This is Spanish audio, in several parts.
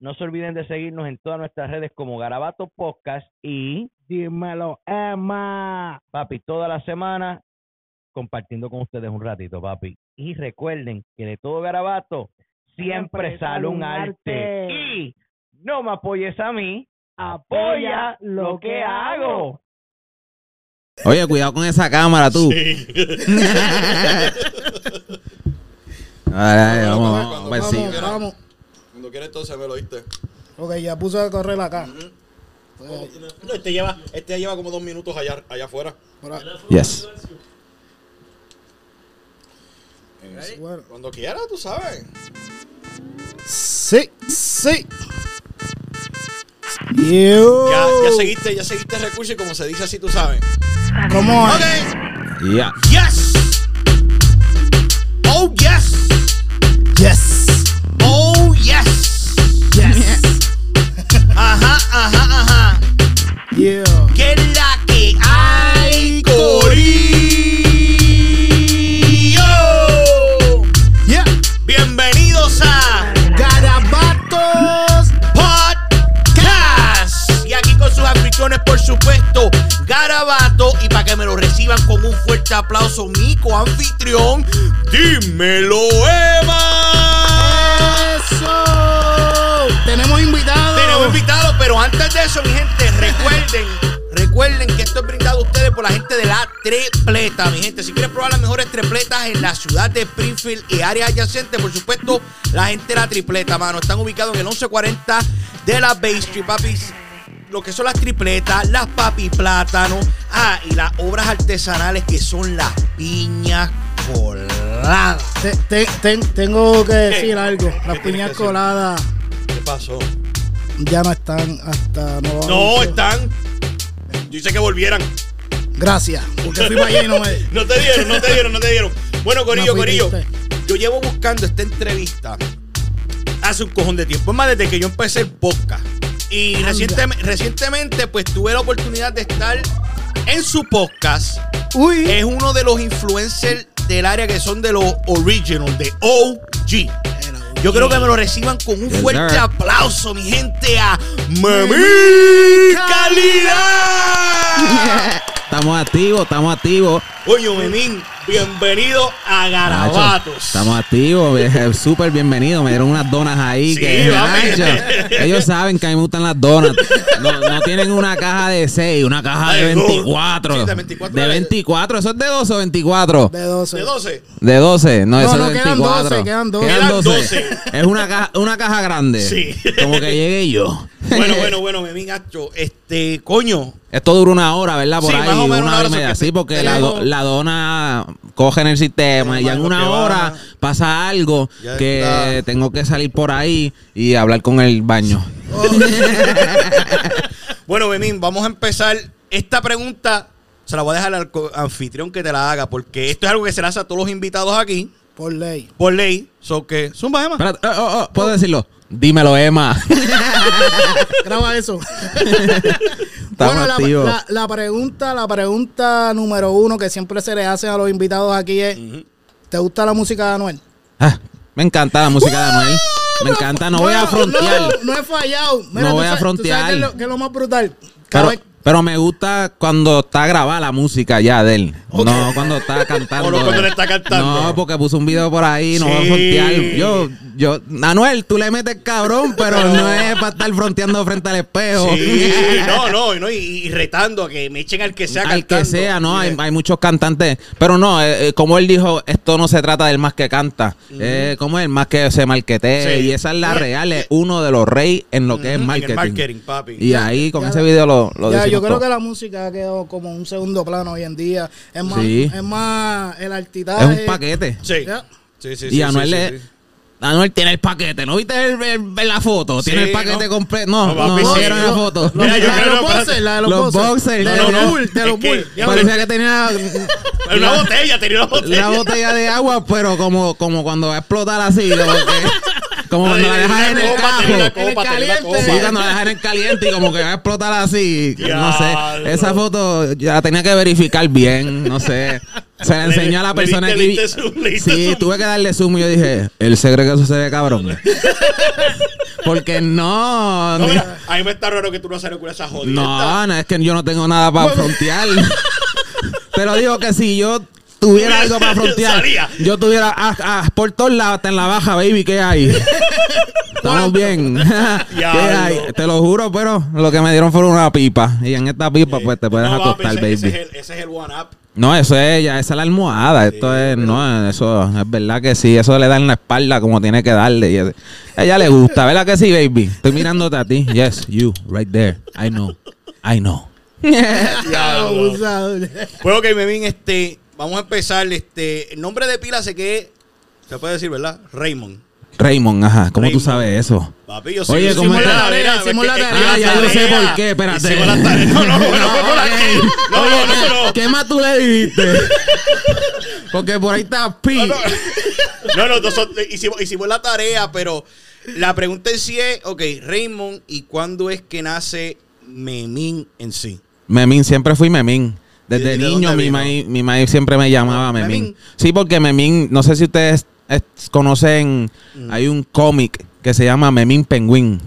no se olviden de seguirnos en todas nuestras redes como Garabato Podcast y Dímelo, Emma. papi, toda la semana compartiendo con ustedes un ratito, papi. Y recuerden que de todo garabato siempre, sale un arte. Y no me apoyes a mí, apoya lo que hago. Oye, cuidado con esa cámara, tú. Dale, dale, vamos, vamos, vamos, sí. Vamos. Entonces me lo oíste. Ok, ya puse a correr acá. No, este lleva, este lleva como dos minutos allá, allá afuera. Yes. Bueno. Cuando quieras, tú sabes. Sí, sí. Yo. Ya, ya seguiste, ya seguiste el recurso y como se dice así, tú sabes. ¿Cómo? Ok. Ya. Yes. Oh, que me lo reciban con un fuerte aplauso, mi coanfitrión, dímelo, Emma. Eso. Tenemos invitados. Tenemos invitados, pero antes de eso, mi gente, recuerden, recuerden que esto es brindado a ustedes por la gente de la Tripleta, mi gente. Si quieres probar las mejores tripletas en la ciudad de Springfield y áreas adyacentes, por supuesto, la gente de la Tripleta, mano. Están ubicados en el 1140 de la Bay Street, papis. Lo que son las tripletas, las papi plátano, ah, y las obras artesanales que son las piñas coladas. Te- te- ten- tengo que decir algo. Las tienes que piñas decir? coladas ¿Qué pasó? ya no están hasta nuevo No, están. Yo hice que volvieran. Gracias. Porque fui para allá y no me. No te dieron, no te dieron, no te dieron. Bueno, Corillo, Me Corillo. Yo llevo buscando esta entrevista hace un cojón de tiempo. Es más, desde que yo empecé el podcast. Y recientemente, recientemente, pues tuve la oportunidad de estar en su podcast. Uy. Es uno de los influencers del área que son de los original, de OG. Yo creo que me lo reciban con un Yes, fuerte sir. aplauso, mi gente, a Mami Calidad. Estamos activos, estamos activos. Coño, Memín, bienvenido a Garabatos. Nacho, Estamos activos, eh, súper bienvenidos. Me dieron unas donas ahí. Sí, que. Nacho, ellos saben que a mí me gustan las donas. No, no tienen una caja de 6, una caja de Ay, no. 24. Sí, de 24. De 24, ¿eso es de 12 o 24? De 12. De 12. De 12, no, No, eso no, es de quedan 24. 12, quedan 12. Quedan 12. Es una caja, una caja grande. Sí. Como que llegue yo. Bueno, bueno, bueno, Memín Hacho, este, coño. Esto dura una hora, ¿verdad? Por Sí, ahí, más o menos una hora y media. Sí, porque la, do- la dona coge en el sistema y en una hora baja. pasa algo Ya que está. tengo que salir por ahí y hablar con el baño. Bueno, Memín, vamos a empezar. Esta pregunta se la voy a dejar al anfitrión que te la haga, porque esto es algo que se le hace a todos los invitados aquí, Por ley. por ley. So que, zumba, Emma. Espérate, oh, oh, oh, ¿puedo decirlo? Dímelo, Emma. Graba eso. Bueno, la, activos. la- la pregunta, la pregunta número uno que siempre se le hace a los invitados aquí es: ¿Te gusta la música de Anuel? Ah, me encanta la música de Anuel. Me encanta, no voy a frontear. No, no he fallado. Mira, No voy a sabes- frontear. qué es lo, qué es lo más brutal? Cada, Pero- vez, Pero me gusta cuando está grabada la música ya de él. No cuando está cantando. O no cuando le está cantando. No, porque puso un video por ahí, no va a frontear. Yo, yo, Anuel, tú le metes cabrón, pero no es para estar fronteando frente al espejo. Sí, no, no, no, y, y retando a que me echen al que sea Al que cantando. sea, ¿no? Hay, hay muchos cantantes. Pero no, eh, eh, como él dijo, esto no se trata del más que canta. Eh, como el más que se marquetee. Sí. Y esa es la real, es uno de los reyes en lo que es Ujú, en el marketing. marketing, papi. Y ahí con Ya- ese video lo, lo Ya, yo creo que la música ha quedado como un segundo plano hoy en día. Es más, Sí. es más el artitaje. Es un paquete. Sí. Ya. Sí, sí, Y sí, Anuel sí. Anuel tiene el paquete. ¿No viste el, el- el- la foto? Tiene Sí, el paquete ¿no? completo. No, No, no, sí. vieron la foto. Los, Mira, yo la de los boxers, la de los, Los boxers. De los bulls, de los bulls. Parecía que tenía una botella, tenía una botella. una botella de agua, pero como, como cuando va a explotar así. Como, cuando la dejas en el cajo. Sí, cuando la dejas en el caliente y como que va a explotar así. No sé. Esa foto ya la tenía que verificar bien. No sé. Se Le- enseñó a la le persona diste- que. le diste zoom, le diste Sí, zoom. tuve que darle zoom y yo dije, él se cree que eso se ve cabrón. Porque no. No, ni- mira, a mí me está raro que tú no salió con esa jodida. no, no, es que yo no tengo nada para frontear. Pero digo que si yo tuviera algo para frontear, Salía. yo tuviera ah, ah, por todos lados, hasta en la baja, baby, ¿qué hay? Estamos bien. ¿Qué hay? Te lo juro, pero lo que me dieron fue una pipa. Y en esta pipa, pues te puedes No, acostar, ese, baby. ese es el, ese es el one up. No, eso es ya, esa es la almohada. Esto es, no, eso es verdad que sí. Eso le da en la espalda como tiene que darle. Y ella le gusta, ¿verdad que sí, baby? Estoy mirándote a ti. Yes, you, right there. I know. I know. Pues ok, Memín, este, vamos a empezar. Este, el nombre de pila sé que se puede decir, ¿verdad? Raymond. Raymond, ajá. ¿Cómo tú Raymond. sabes eso? Papi, yo Oye, yo ¿cómo hicimos la tarea, Hicimos la tarea. Ah, ya yo sé por qué, espérate. Hicimos la tarea. No, no, no, no. No, Oye, no, no, no. ¿Qué más tú le dijiste? Porque por ahí está Pi. No, no, no, nosotros hicimos, hicimos la tarea, pero la pregunta en sí es, ok, Raymond, ¿y cuándo es que nace Memín en sí? Memín, siempre fui Memín. ¿Y Desde de niño mi maíz, mi maíz siempre me llamaba Memín. Memín. Sí, porque Memín, no sé si ustedes conocen, Mm. hay un cómic que se llama Memín Penguin.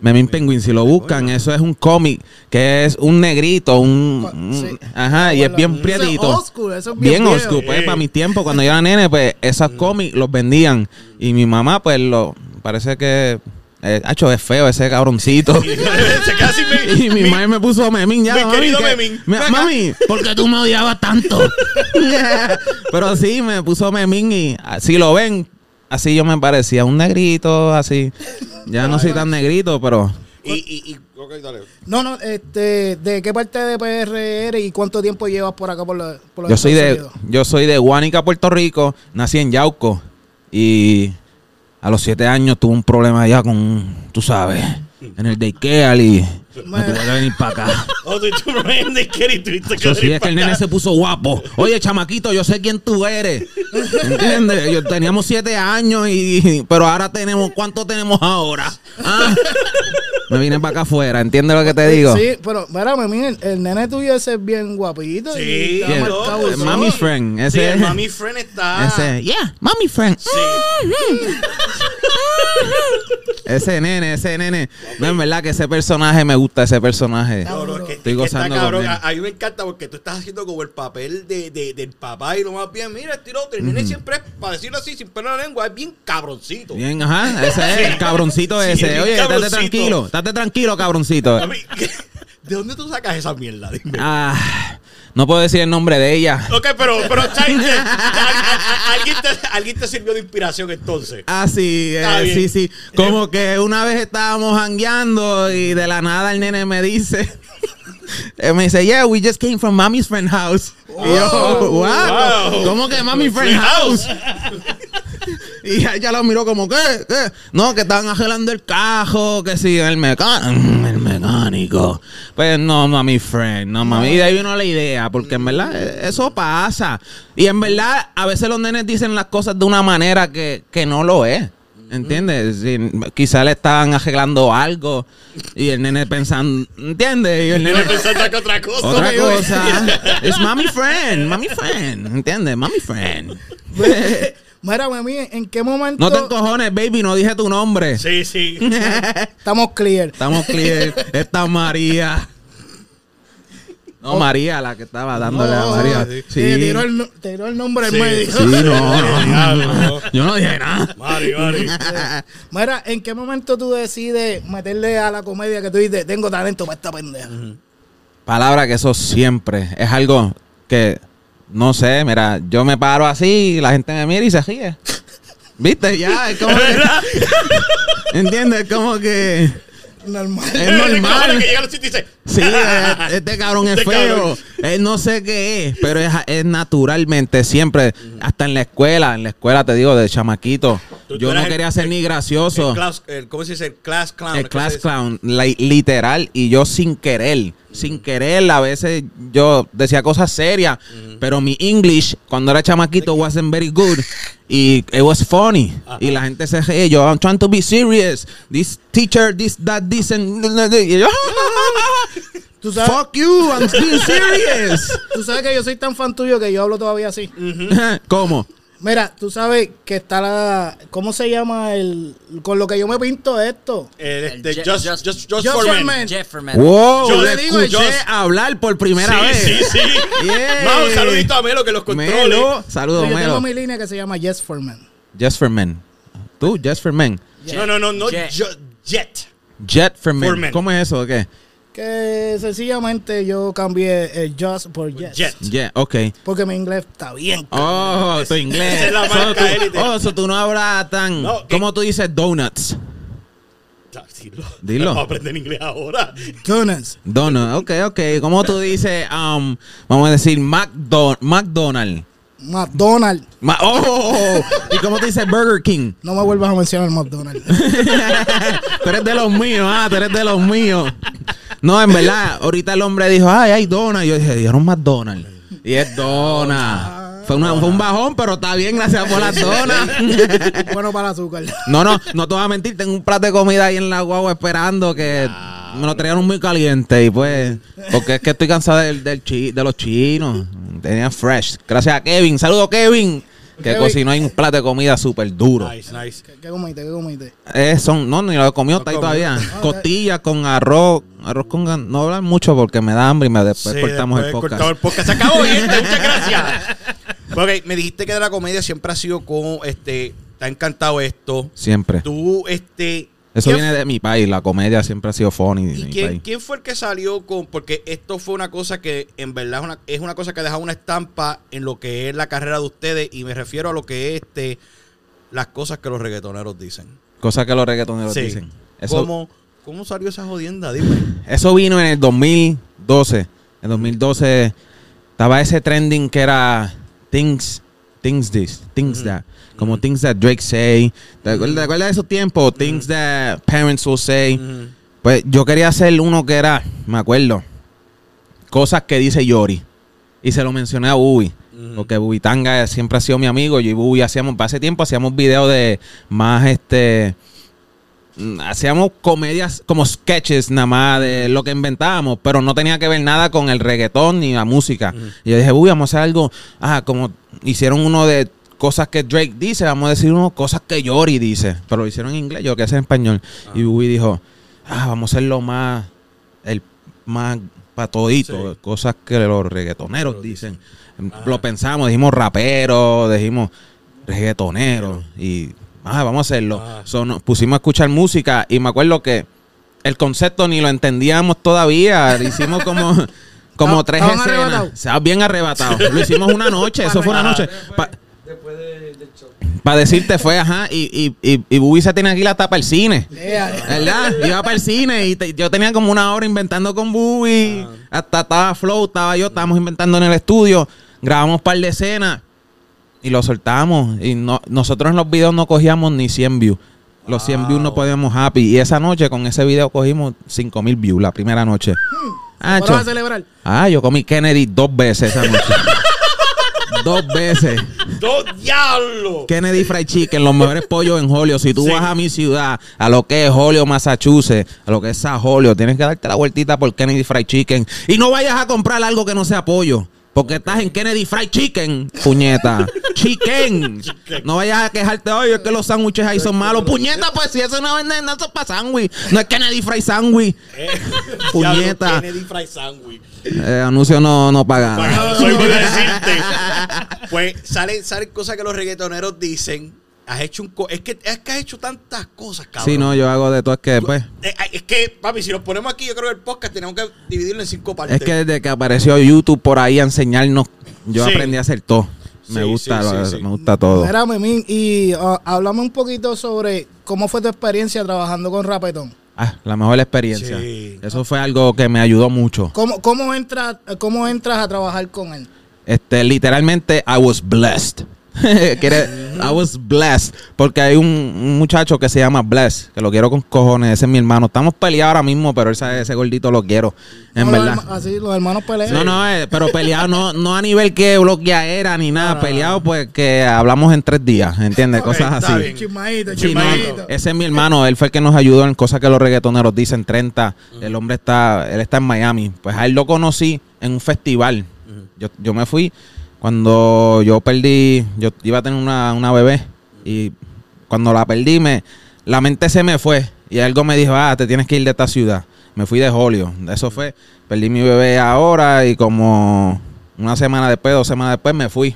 Memín Penguin, si lo buscan, eso es un cómic que es un negrito, un... Sí. Ajá, y es bien Eso es prietito. school, eso es Bien bien school. Pues para mi tiempo, cuando yo era nene, pues esos cómics los vendían. Y mi mamá, pues lo... Parece que... Eh, hacho, es feo ese cabroncito. Se queda sin Memín. Y mi madre me puso Memín ya. Mi mami, querido que- Memín, Me- mami, ¿por qué tú me odiabas tanto? Pero sí, me puso Memín y si lo ven, así yo me parecía un negrito, así. Ya no soy tan negrito, pero Y, y, y, ok, dale. No, no, este, ¿de qué parte de PR eres y cuánto tiempo llevas por acá por, la, por yo soy de Unidos? yo soy de Guánica, Puerto Rico. Nací en Yauco y a los siete años tuve un problema allá con, tú sabes, en el daycare y me tuve que venir para acá. Oh, no eres de Kerry, tuviste que sí, es que el nene se puso guapo. Oye, chamaquito, yo sé quién tú eres. ¿Entiendes? Yo teníamos siete años y pero ahora tenemos, ¿cuánto tenemos ahora? ¿Ah? Me vine para acá afuera, ¿entiendes lo que te digo? Sí, pero, mira, mira, el, el nene tuyo ese es bien guapito. Sí, y está ¿Quién? marcado El. Mami Friend, Sí, ese el Mami Friend está. ese, yeah, Mami Friend. Sí. Ese nene, ese nene. No, en verdad que ese personaje me gusta, ese personaje. No, no, es que, Estoy es que está gozando cabrón. A, a mí me encanta porque tú estás haciendo como el papel de, de- del papá y lo más bien, mira, este otro. El nene siempre, es, para decirlo así, sin en la lengua, es bien cabroncito. Bien, ajá, ese es el cabroncito Sí, ese. Oye, estate cabroncito. tranquilo, estate tranquilo, cabroncito. A mí, ¿De dónde tú sacas esa mierda? Dime. Ah, no puedo decir el nombre de ella. Ok, pero, pero al- alguien, te, alguien te sirvió de inspiración entonces. Ah, sí, eh, sí, sí. Como que una vez estábamos jangueando y de la nada el nene me dice, eh, me dice, yeah, we just came from mommy's friend house. Y yo, wow, Wow. ¿cómo que mommy friend house? Y ella lo miró como, ¿qué? ¿Qué? No, que estaban arreglando el cajo, que sí, el mecánico. El mecánico. Pues no, mami friend, no, mami. Y de ahí vino la idea, porque en verdad eh, eso pasa. Y en verdad, a veces los nenes dicen las cosas de una manera que, que no lo es. ¿Entiendes? Si, quizá le estaban arreglando algo y el nene pensando, ¿entiendes? Y el nene pensando que otra cosa. otra cosa. Es mommy friend, mommy friend. ¿Entiendes? Mommy friend. Mira, mami, ¿en qué momento No te encojones, baby, no dije tu nombre. Sí, sí. estamos clear? Estamos clear. Esta María. No, María, la que estaba dándole a No, María. sí. Sí. Te tiró el, te tiró el nombre Sí, en medio. Sí, no, no. Yo no dije nada. Mari, Mari. Mira, ¿en qué momento tú decides meterle a la comedia que tú dices, tengo talento para esta pendeja? Palabra que eso siempre es algo que, no sé, mira, yo me paro así y la gente me mira y se ríe. ¿Viste? Ya, es como que... ¿Entiendes? Como que... Normal. Es normal. que llega a los sitios y dice, Sí, eh, este cabrón es Este feo. cabrón. Él no sé qué es, pero es, es naturalmente siempre, hasta en la escuela, en la escuela te digo, de chamaquito, Tú- yo no el- quería ser ni gracioso. el class- el- ¿cómo se dice? El class clown. El ¿qué class clown, li- literal, y yo sin querer, sin querer, a veces yo decía cosas serias, pero mi English, cuando era chamaquito, wasn't very good, y it was funny, y la gente se yo, I'm trying to be serious, this teacher, this, that, this, and, y yo, ¿Tú sabes, fuck you, I'm being serious. tú sabes que yo soy tan fan tuyo que yo hablo todavía así. ¿Cómo? Mira, tú sabes que está la... ¿Cómo se llama el... Con lo que yo me pinto esto? El, El este, Je- just, Just- just, just, Just for for men. men. Jefferman. Wow, Yo le digo, escuché yo- hablar por primera Sí, vez. sí, sí. Yeah. No, un saludito a Melo que los controle. Melo, saludos, yo Melo. tengo mi línea que se llama Yes for Men. Just for men. Tú, just for men. No, no, no, no. Jet. Jet. Jet for men. For men. ¿Cómo es eso? ¿Qué? Que sencillamente yo cambié el Just por Yes. Jet. Yeah, ok. Porque mi inglés está bien. Oh, tu inglés. Esa es la So, marca tú- élite. oh, so tú no hablas tan. No, ¿Cómo tú dices donuts? Dilo. Dilo. Vamos a aprender inglés ahora. Goodness. Donut, ok, ok. ¿Cómo tú dices, um, vamos a decir, McDo McDonald's? McDonald's. Ma- oh, ¿y cómo tú dices Burger King? No me vuelvas a mencionar McDonald's. tú eres de los míos, ah, tú eres de los míos. No, en verdad, ahorita el hombre dijo, ay, hay dona. Y yo dije, dieron McDonald's. Y es dona. Fue, una- fue un bajón, pero está bien, gracias por las donas. bueno para el azúcar. No, no, no te voy a mentir, tengo un plato de comida ahí en la guagua esperando que me lo trajeron muy caliente y pues, porque es que estoy cansado del, del chi- de los chinos. Tenía fresh. Gracias a Kevin. Saludo Kevin. Que Kevin. cocinó ahí un plato de comida súper duro. Nice, nice. ¿Qué, qué comiste? ¿Qué comiste? Eh, son, no, ni lo he comido, está ahí todavía. Ah, Costillas con arroz, arroz con gan- No hablan mucho porque me da hambre y me después Sí, cortamos el podcast. el podcast. Se acabó, gente. Muchas gracias. Ok, me dijiste que de la comedia siempre ha sido con, este, te ha encantado esto. Siempre. Tú, este... Eso ¿quién viene de mi país, la comedia siempre ha sido funny de ¿Y mi quién, país. quién fue el que salió con.? Porque esto fue una cosa que en verdad es una, es una cosa que ha dejado una estampa en lo que es la carrera de ustedes. Y me refiero a lo que es este, las cosas que los reggaetoneros dicen. Cosas que los reggaetoneros Sí. dicen. Eso, ¿Cómo, ¿Cómo salió esa jodienda? Dime. Eso vino en el 2012. En 2012 estaba ese trending que era Things, things This, Things That. Como Things That Drake Say. ¿Te acuerdas, de esos tiempos? Things That Parents Will Say. Pues yo quería hacer uno que era, me acuerdo, cosas que dice Yori. Y se lo mencioné a Bubi. Porque Bubi Tanga siempre ha sido mi amigo. Yo y Bubi hacíamos, para ese tiempo hacíamos videos de más este. mm, Hacíamos comedias como sketches nada más de lo que inventábamos, pero no tenía que ver nada con el reggaetón ni la música. Y yo dije, Bubi, vamos a hacer algo. Ah, como hicieron uno de cosas que Drake dice, vamos a decir uno cosas que Yori dice. Pero lo hicieron en inglés, yo que hacer en español. Y Bubi dijo, ah, vamos a hacerlo más, el más para todito, Sí. cosas que los reggaetoneros dicen. Lo pensamos, dijimos rapero, dijimos reggaetonero y ah, vamos a hacerlo. Ah. So, nos pusimos a escuchar música y me acuerdo que el concepto ni lo entendíamos todavía. Hicimos como, como tres escenas. arrebatados. Estaba bien arrebatado. Lo hicimos una noche, eso fue una noche. Pa- para decirte fue, ajá, y, y, y, y Bubi se tenía aquí la tapa el cine. Yeah. ¿Verdad? Iba para el cine y te- yo tenía como una hora inventando con Bubi. Hasta estaba Flow, estaba yo, estábamos inventando en el estudio. Grabamos un par de escenas y lo soltamos. Y no, nosotros en los videos no cogíamos ni 100 views. Los 100 views no podíamos happy. Y esa noche con ese video cogimos 5 mil views la primera noche. Ah, Ahora vas a celebrar. ah, yo comí Kennedy dos veces esa noche. dos veces. ¡Dos diablos! Kennedy Fried Chicken, los mejores pollos en Holyoke. Si tú Sí. vas a mi ciudad, a lo que es Holyoke, Massachusetts, a lo que es Holyoke, tienes que darte la vueltita por Kennedy Fried Chicken. Y no vayas a comprar algo que no sea pollo. Porque estás en Kennedy Fried Chicken, puñeta. Chicken. No vayas a quejarte, oye, es que los sándwiches ahí son malos. Puñeta, pues si eso no venden, no es para sándwich. No es Kennedy Fried Sandwich. Eh, Puñeta. Kennedy Fried Sandwich. Eh, anuncio no, no paga. Pagado soy por decirte. Pues salen, salen cosas que los reggaetoneros dicen. Has hecho un co- es que es que has hecho tantas cosas, cabrón. Sí, no, yo hago de todo. Es que, pues, Eh, Es que, papi, si nos ponemos aquí, yo creo que el podcast tenemos que dividirlo en cinco partes. es que desde que apareció YouTube por ahí a enseñarnos, yo Sí. aprendí a hacer todo. Me Sí, gusta, sí, lo- sí, sí. me gusta todo. Mira, Memín, y uh, háblame un poquito sobre cómo fue tu experiencia trabajando con Rapetón. Ah, la mejor experiencia. Sí. Eso fue algo que me ayudó mucho. ¿Cómo, cómo, entras, ¿Cómo entras a trabajar con él? Este, literalmente, I was blessed. Quiere- I was blessed. Porque hay un, un muchacho que se llama Bless, que lo quiero con cojones. Ese es mi hermano. Estamos peleados ahora mismo, pero ese, ese gordito lo quiero. En No, los verdad. herma- así, los hermanos pelean. No, no, eh, pero peleado no, no a nivel que bloqueadera ni nada. Peleado, pues que hablamos en tres días, ¿entiendes? Cosas está así. bien. Chismadito, Sí, no, chismadito. ese es mi hermano, él fue el que nos ayudó en cosas que los reggaetoneros dicen 30. El hombre está, él está en Miami. Pues a él lo conocí en un festival. yo, yo me fui cuando yo perdí, yo iba a tener una, una bebé y cuando la perdí me, la mente se me fue y algo me dijo, ah, te tienes que ir de esta ciudad. Me fui de Julio. Eso fue, perdí mi bebé ahora y como una semana después, dos semanas después me fui.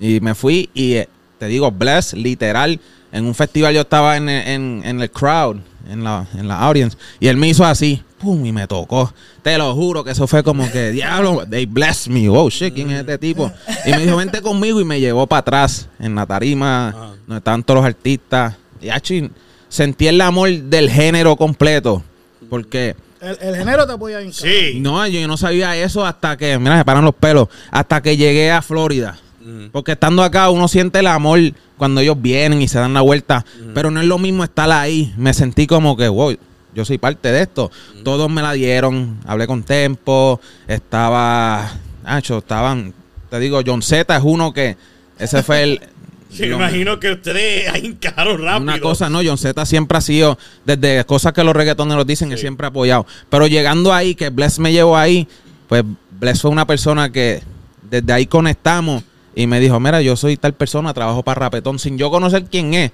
Y me fui y eh, te digo, bless, literal. En un festival yo estaba en, en, en el crowd, en la, en la audience, y él me hizo así, pum, y me tocó. Te lo juro que eso fue como que, diablo, they bless me. Oh, shit, ¿quién es este tipo? Y me dijo, vente conmigo, y me llevó para atrás, en la tarima, Ajá. donde estaban todos los artistas. Y achi, sentí el amor del género completo, porque... El, el género te apoya bien. cabrón. Sí. No, yo no sabía eso hasta que, mira, se paran los pelos, hasta que llegué a Florida. Mm. Porque estando acá uno siente el amor cuando ellos vienen y se dan la vuelta, pero no es lo mismo estar ahí. Me sentí como que, wow, yo soy parte de esto. Todos me la dieron, hablé con Tempo, estaba, Nacho, estaban, te digo, John Z es uno que, ese fue el... Me imagino que ustedes ahí hincaron rápido. una cosa, no, John Z siempre ha sido, desde cosas que los reggaetoneros dicen, él Sí. siempre ha apoyado. Pero llegando ahí, que Bless me llevó ahí, pues Bless fue una persona que desde ahí conectamos y me dijo, mira, yo soy tal persona, trabajo para Rapetón, sin yo conocer quién es.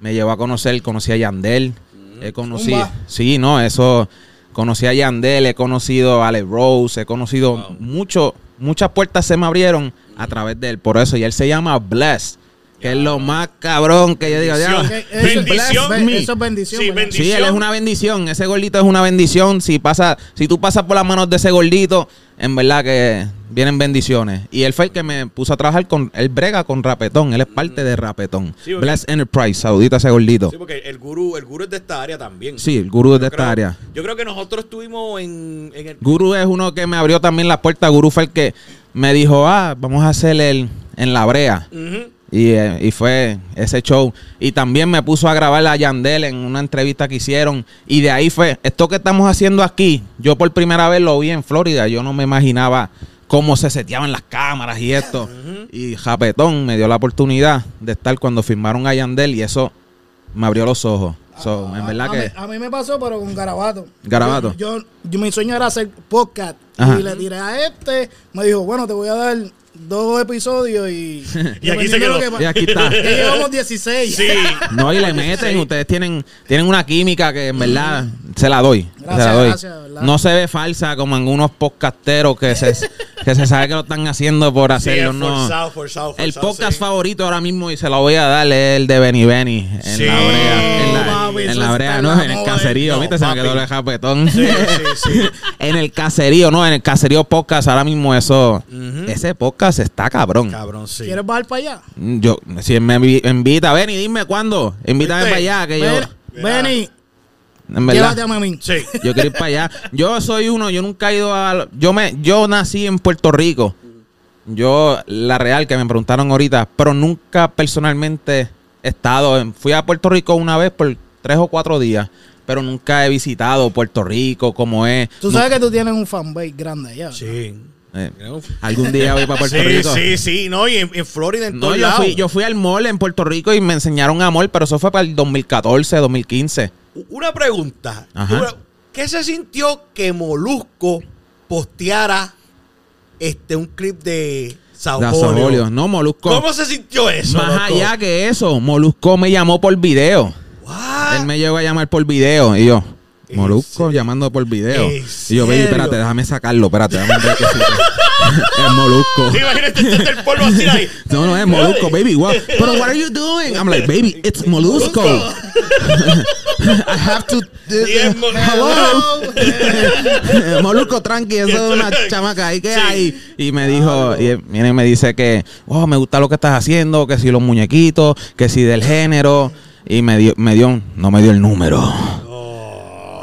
Me llevó a conocer, conocí a Yandel, he conocido, Zumba. sí, no, eso, conocí a Yandel, he conocido a Alex Rose, he conocido Wow. mucho, muchas puertas se me abrieron a través de él, por eso, y él se llama Bless. Que es lo más cabrón que yo digo. Bendición. "Diablo, Que eso- Bendición. Be- me". Eso es bendición. Sí, bendición. Sí, él es una bendición. Ese gordito es una bendición. Si pasa, si tú pasas por las manos de ese gordito, en verdad que vienen bendiciones. Y él fue el que me puso a trabajar con, él brega con Rapetón. Él es parte de Rapetón. Sí, porque- Bless Enterprise, saludito a ese gordito. Sí, porque el gurú, el gurú es de esta área también. Sí, el gurú es de esta área. Yo creo que nosotros estuvimos en, en el. Guru es uno que me abrió también la puerta. Guru fue el que me dijo, ah, vamos a hacer el en la brea. Ujú. Y, eh, y fue ese show. Y también me puso a grabar a Yandel en una entrevista que hicieron. Y de ahí fue, esto que estamos haciendo aquí, yo por primera vez lo vi en Florida. Yo no me imaginaba cómo se seteaban las cámaras y esto. Y Japetón me dio la oportunidad de estar cuando firmaron a Yandel y eso me abrió los ojos. So, en verdad a, que... mí, a mí me pasó, pero con Garabato. Garabato. Yo, yo- mi sueño era hacer podcast. Ajá. Y le tiré a este. Me dijo, bueno, te voy a dar dos episodios y. Y aquí se quedó. que Y aquí está. Llevamos 16. Sí. No, y le meten, ustedes tienen, tienen una química que en verdad se la doy. se Gracias, la doy. gracias, ¿verdad? no se ve falsa como en unos podcasteros que se, que se sabe que lo están haciendo por Sí, hacerlo. es no. forzado, forzado, el podcast sí. favorito ahora mismo y se lo voy a dar es el de Benny Benny en Sí. la brea. En la, Papi, en eso la brea, no, en el caserío. No, ¿Viste? Se me quedó el japetón. Sí, sí, sí. en el caserío, no, en el caserío podcast ahora mismo eso. Ese podcast está cabrón. Cabrón, sí. ¿Quieres bajar para allá? Yo, si me invi- invita, Benny, dime cuándo. Invítame para allá que yo. Ven, Benny, En verdad. llévate a Memín. Sí. Yo quiero ir para allá. Yo soy uno, yo nunca he ido a... Yo, me, yo nací en Puerto Rico. Yo, la real, que me preguntaron ahorita, pero nunca personalmente he estado... en- fui a Puerto Rico una vez por tres o cuatro días, pero nunca he visitado Puerto Rico como es. Tú sabes que tú tienes un fanbase grande allá. Sí. Eh, algún día voy para Puerto sí, Rico. sí, sí. No, y en, en Florida, en No, todos yo fui, yo fui al mall en Puerto Rico y me enseñaron amor, pero eso fue para el 2014, 2015. Una pregunta. Ajá. ¿Qué se sintió que Molusco posteara este, un clip de Sabolio. No, Molusco. ¿Cómo se sintió eso? Más loco? allá que eso, Molusco me llamó por video. What? Él me llegó a llamar por video y yo, ¿En Molusco serio? llamando por video. ¿En Y yo, baby, espérate, déjame sacarlo, espérate, déjame ver qué. Es Molusco. Imagínate este el polvo así ahí. No, no, es Molusco, baby. What? Pero what are you doing? I'm like, baby, it's Molusco. I have to. Mo- Hello. Molusco, tranqui, eso es una chamaca ahí que hay. Y me dijo, y él viene y me dice que, oh, me gusta lo que estás haciendo, que si los muñequitos, que si del género. Y me dio, me dio, no me dio el número.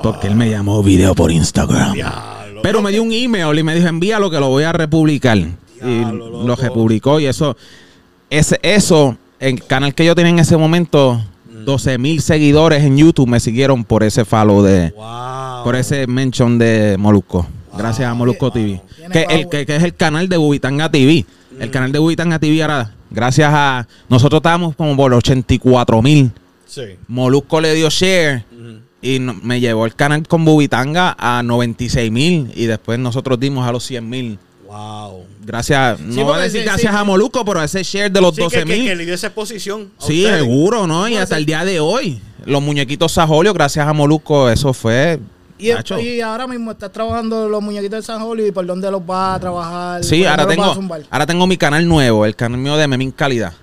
Porque él me llamó video por Instagram. Diablo. Pero me dio un email y me dijo, envíalo que lo voy a republicar. y loco. lo republicó y eso, ese, eso, el canal que yo tenía en ese momento, Mm. 12 mil seguidores en YouTube me siguieron por ese follow de, Wow. por ese mention de Molusco. Gracias a Molusco TV. Que, el, que, que es el canal de Bubitanga TV. El canal de Bubitanga TV ahora, gracias a... Nosotros estábamos como por 84 mil. Sí. Molusco le dio share y no- me llevó el canal con Bubitanga a 96 mil y después nosotros dimos a los 100 mil. Wow. Gracias, no voy a decir sí, gracias sí. a Molusco, pero ese share de los Sí, 12 que, que, que mil. le dio esa exposición. a Sí, ustedes. seguro, ¿no? Y hasta el día de hoy, los muñequitos Sajolio, gracias a Molusco, eso fue. Y, ahora mismo estás trabajando los muñequitos de San Julio y por dónde los vas a trabajar. Sí, ahora a tengo, zumbar. ahora tengo mi canal nuevo, el canal mío de Memin Calidad.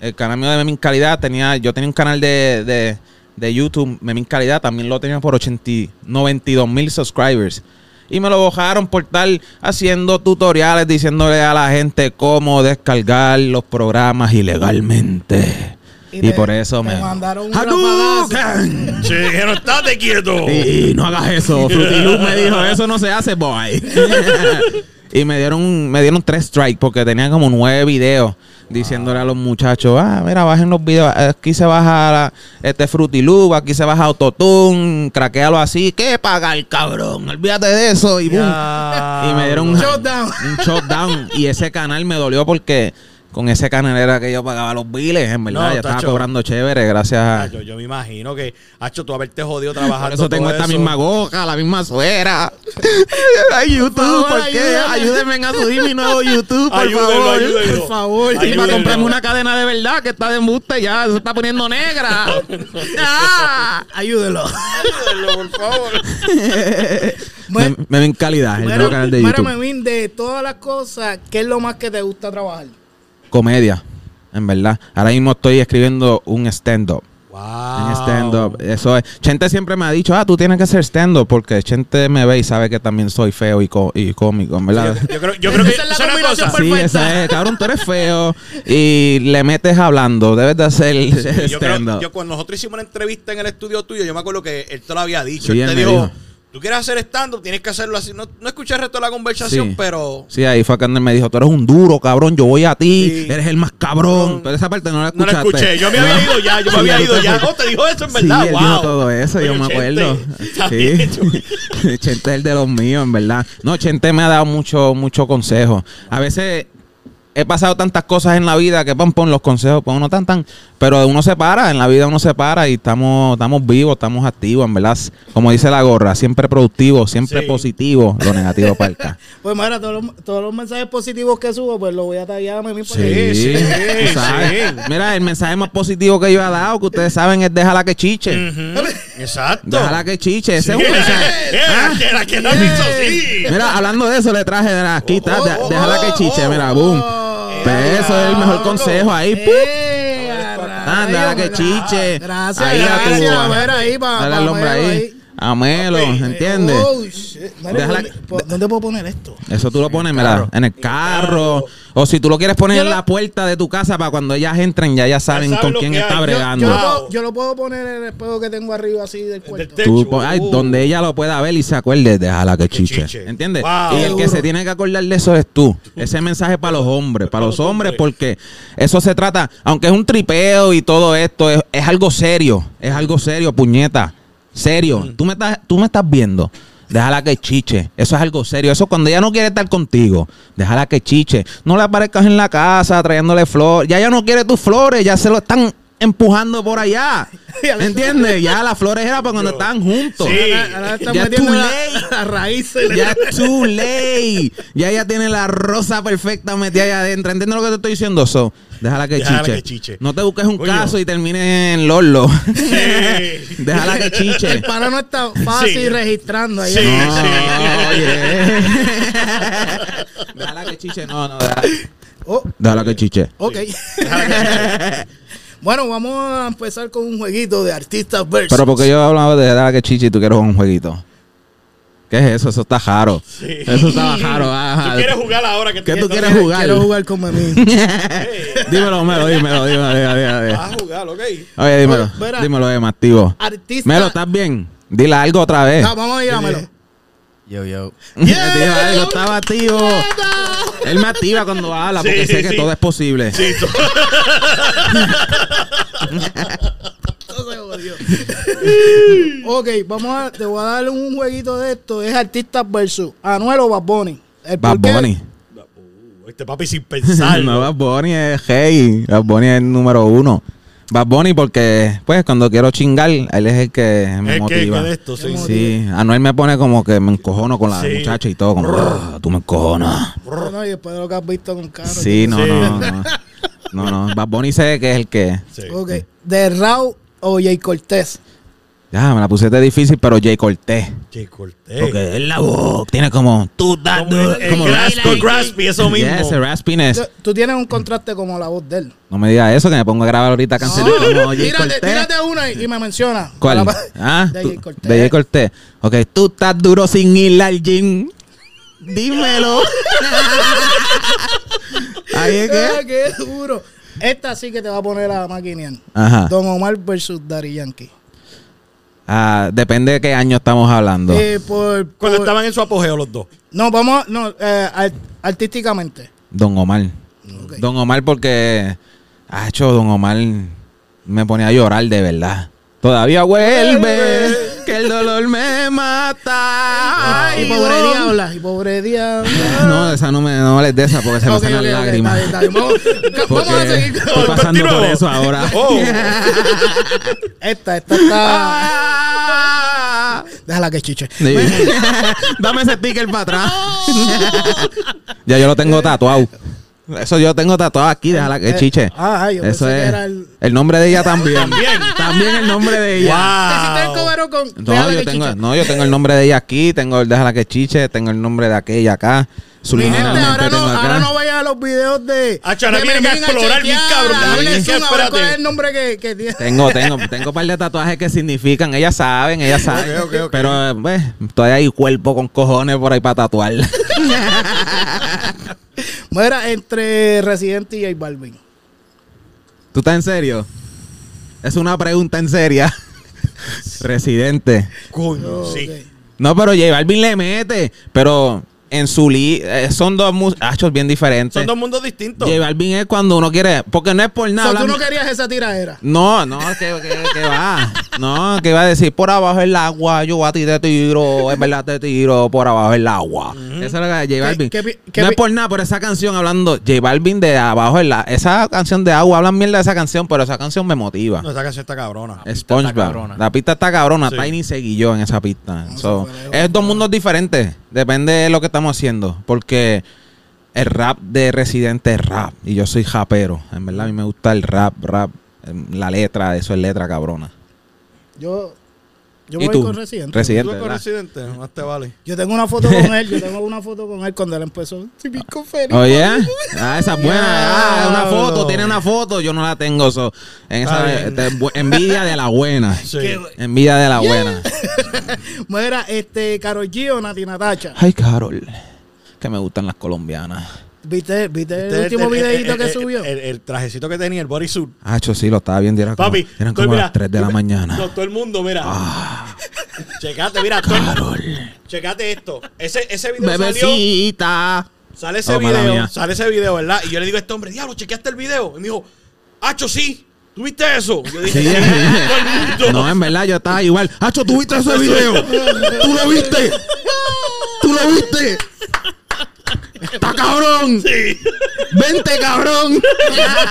El canal mío de Memin Calidad tenía, yo tenía un canal de, de, de YouTube, Memin Calidad, también lo tenía por 80, 92 mil subscribers. Y me lo bajaron por estar haciendo tutoriales diciéndole a la gente cómo descargar los programas ilegalmente. Y, te- por eso me. mandaron un ¡Hadouken! Sí, dijeron, estate quieto. Y, y no hagas eso. Fruity Loop me dijo, eso no se hace, boy. y me dieron, me dieron tres strikes porque tenía como nueve videos diciéndole a los muchachos, ah, mira, bajen los videos. Aquí se baja la- este Fruity Loop, aquí se baja Autotune, craquealo así. ¿Qué pagar, cabrón? Olvídate de eso. Y boom. Y me dieron un Shutdown. Un shutdown. y ese canal me dolió porque con ese canal era que yo pagaba los biles, en verdad. No, ya estaba cobrando chévere, gracias Ah, a... Yo, yo me imagino que, Hacho, tú haberte jodido trabajando. Por eso tengo esta eso. misma goja, la misma suera. Ay, YouTube, favor, ¿por qué? Ayúdenme a subir mi nuevo YouTube, por Ayúdenlo, favor. ayúdenlo. Por favor. Sí, para Ayúdenlo. comprarme una cadena de verdad que está de embuste ya, se está poniendo negra. Ya. Ayúdelo. Ayúdenlo, por favor. Me, me ven calidad, el nuevo canal de mira, YouTube. Memín, de todas las cosas, ¿qué es lo más que te gusta trabajar? Comedia, en verdad. Ahora mismo estoy escribiendo un stand-up. Wow. En stand-up. Eso es. Chente siempre me ha dicho, ah, tú tienes que hacer stand-up porque Chente me ve y sabe que también soy feo y, co- y cómico, en verdad. Yo creo, yo creo que Esa es la combinación cosa. Sí, esa es, cabrón, tú eres feo y le metes hablando, debes de hacer Yo, creo, stand-up. yo cuando nosotros hicimos una entrevista en el estudio tuyo, yo me acuerdo que él te lo había dicho. Sí, él te él me dijo, dijo. Tú quieres hacer stand-up, tienes que hacerlo así. No, no escuché el resto de la conversación, Sí. pero Sí, ahí fue cuando él me dijo, tú eres un duro, cabrón, yo voy a ti, Sí. eres el más cabrón. No. Pero esa parte no la no escuchaste. lo escuché. Yo me había No. ido ya, yo me había ido ya. No, te dijo eso en verdad. él wow. dijo todo eso, yo me acuerdo. Sí. Chente es el de los míos, en verdad. No, Chente me ha dado mucho, mucho consejo. A veces he pasado tantas cosas en la vida que pon, pon los consejos, pues uno tan tan, pero uno se para, en la vida uno se para y estamos, estamos vivos, estamos activos, en verdad. Como dice la gorra, siempre productivo, siempre Sí. positivo, lo negativo para acá. Pues mira, todos los, todos los mensajes positivos que subo, pues los voy a tallar a Sí, porque sí, sí. Mira, el mensaje más positivo que yo he dado, que ustedes saben, es déjala que chiche. Ujú, Exacto. Déjala que chiche, ese es un mensaje. Mira, hablando de eso, le traje de la quita, Oh, de- oh, déjala que oh, chiche, oh, mira, oh. boom. Pues eso es el mejor consejo ahí. Eh, a Anda, que chiche. Gracias, Ahí a tu- gracias. Mira ahí, pa, Dale al hombre Melo ahí. Amelo, ¿entiendes? Oh, shit. Déjala- ¿dónde, po- ¿Dónde puedo poner esto? Eso tú lo pones, el mira, en el carro. O si tú lo quieres poner Yo en lo- la puerta de tu casa para cuando ellas entren, ya ya saben saben con lo quién que está hay. Yo- Yo, bregando. yo lo puedo, yo lo puedo poner en el espejo que tengo arriba así del cuarto. del Tú techo. pon- ay, Uh. donde ella lo pueda ver y se acuerde, déjala que chiche. chiche. ¿Entiendes? Wow. Y el que Seguro. se tiene que acordar de eso es tú. Ese mensaje para los hombres, para los hombres, porque eso se trata, aunque es un tripeo y todo esto, es, es algo serio. Es algo serio, puñeta. Serio. Tú, me estás, tú me estás viendo. Déjala que chiche. Eso es algo serio. Eso cuando ella no quiere estar contigo. Déjala que chiche. No le aparezcas en la casa trayéndole flores. Ya ella no quiere tus flores. Ya se lo están empujando por allá. ¿Entiendes? Ya las flores era para cuando estaban juntos. Sí. Ahora, ahora está Ya metiendo too la, late. la raíces. Ya es too late. Ya ella tiene la rosa perfecta metida allá adentro. ¿Entiendes lo que te estoy diciendo? So, déjala que, Déjala chiche. que chiche. No te busques un caso y termines en Lolo. Sí. déjala que chiche. El pana no está fácil Sí. registrando ahí. Sí. No, déjala que chiche. No, no, déjala, Oh, déjala que chiche. ok. Bueno, vamos a empezar con un jueguito de artistas versus. Pero porque yo hablaba de déjala que chiche y tú quieres un jueguito. ¿Qué es eso? Eso está raro. Eso está raro. ajá. ¿Tú quieres jugar ahora que ¿Qué tú quieres jugar? Quiero jugar con Memín. dímelo, Melo, dímelo, dímelo, dímelo, dímelo. Vas a jugar, ok. Oye, dímelo. Dímelo, Emma, activo. Artista. Melo, ¿estás bien? Dile algo otra vez. Ah, vamos a llámelo. Yo, yo. Algo, estaba activo. Él me activa cuando habla porque Sí, sé que sí. todo es posible. Sí, tú- Ok, vamos a, te voy a dar un jueguito de esto. Es artistas versus Anuel o Bad Bunny. El Bad Bunny. Uh, este papi sin pensar. No, Bad Bunny es hey. Bad Bunny es el número uno. Bad Bunny porque, pues, cuando quiero chingar, él es el que me que, motiva. que de esto, sí. Sí, Anuel me pone como que me encojono con la Sí. muchacha y todo, como, "Ah, tú me encojonas. Bueno, y después de lo que has visto con Caro. Sí, no, Sí. no, no. No, no. Bad Bunny sé que es el que. Sí. Ok, de Raúl o Jay Cortés. Ya, me la pusiste difícil, pero Jay Cortés. Che, Cortés. Porque es la voz. Tiene como. Tú Como el, el Grasp- Graspy, eso mismo. Yeah, ese raspiness. Tú- Tú tienes un contraste como la voz de él. No me digas eso, que me pongo a grabar ahorita canciones como Jay tírate, Cortés. tírate una y, y me menciona. ¿Cuál? Ah, de Jay Cortés. de Jay Cortés. Ok, tú estás duro sin ir al gym. Dímelo. Ahí es Ah, que. qué duro. Esta sí que te va a poner a maquinear. Ajá. Don Omar versus Daddy Yankee. Ah, depende de qué año estamos hablando. Eh, por, Cuando estaban en su apogeo los dos. No, vamos, no, eh, art- artísticamente. Don Omar. Ok. Don Omar porque. Ha hecho Don Omar. Me ponía a llorar de verdad. Todavía vuelve. Que el dolor me mata. y Ay, pobre diabla, y pobre diabla. No, esa no me no hables de esa porque se me salen las lágrimas. está bien, está bien. Vamos, vamos a seguir estoy pasando por eso ahora. Oh. esta. Esta está. Ah. Déjala que chiche. Sí. Dame ese sticker para atrás. ya yo lo tengo tatuado. Eso yo tengo tatuado aquí, déjala que Eh, chiche. ah, yo Eso pensé que es. era el- El nombre de ella también. También. También el nombre de ella. ¿Te hiciste el Wow. cobero con No yo, que tengo, chiche? no, yo tengo el nombre de ella aquí, tengo el déjala que chiche, tengo el nombre de aquella acá. Mi gente, ahora no, ahora no vayan a los videos de. Acho, ahora de vienen a explorar bien cabrón. espérate. ¿Cuál es el nombre que, que tiene? Tengo, tengo, tengo un par de tatuajes que significan, ellas saben, ellas saben. Pero, eh, pues, todavía hay cuerpo con cojones por ahí para tatuar. Mira, entre Residente y J Balvin. ¿Tú estás en serio? Es una pregunta en seria. Residente. Coño, sí. Ok. No, pero J Balvin le mete. Pero en su li eh, son dos muchachos bien diferentes. Son dos mundos distintos. J Balvin es cuando uno quiere. Porque no es por O nada. sea, tú no querías esa tiradera. No, no, que, que, que va. No, que va a decir por abajo el agua, yo a ti te tiro, es verdad te tiro por abajo el agua. Eso es lo que J Balvin. qué no es por nada, pero esa canción hablando, J Balvin de abajo el agua. Esa canción de agua, hablan mierda de esa canción, pero esa canción me motiva. No, esa canción está cabrona. SpongeBob. cabrona. La pista está cabrona. Sí. Tiny seguí yo en esa pista. So, lejos. es dos mundos diferentes. Depende de lo que estamos haciendo. Porque el rap de Residente es rap. Y yo soy rapero. En verdad, a mí me gusta el rap, rap. em, La letra, eso es letra cabrona. Yo, yo ¿Y voy tú? con Residente. ¿Tú Residente. vas con. Residente? Más te vale. Yo tengo una foto con él. Yo tengo una foto con él cuando él empezó. Oye, ah, esa es buena. Ah, una foto, tiene una foto, yo no la tengo. so, en esa, este, envidia de la buena. Sí. Envidia de la buena. Mira, este, Karol G o Nati Natacha. Ay, Carol. Que me gustan las colombianas. ¿Viste, viste el Este- último el- videito el- que subió? El, el trajecito que tenía, el bodysuit. Ah, yo sí, lo estaba viendo. Era como, Papi, eran estoy- como mira, las 3 de la mañana. No, todo el mundo, mira. Checate, mira. todo el- Carol. Checate esto. Ese, ese video salió. Bebecita. Sale ese Oh, video. Sale ese video, ¿verdad? Y yo le digo a este hombre, diablo, chequeaste el video. Y me dijo, Hacho, sí. ¿Tuviste eso? Yo dije, Sí. todo el mundo. No, en verdad, yo estaba igual. Hacho, ¿tú viste ese video? ¿Tú lo viste? ¿Tú lo viste? ¡Está cabrón! Sí. ¡Vente, cabrón!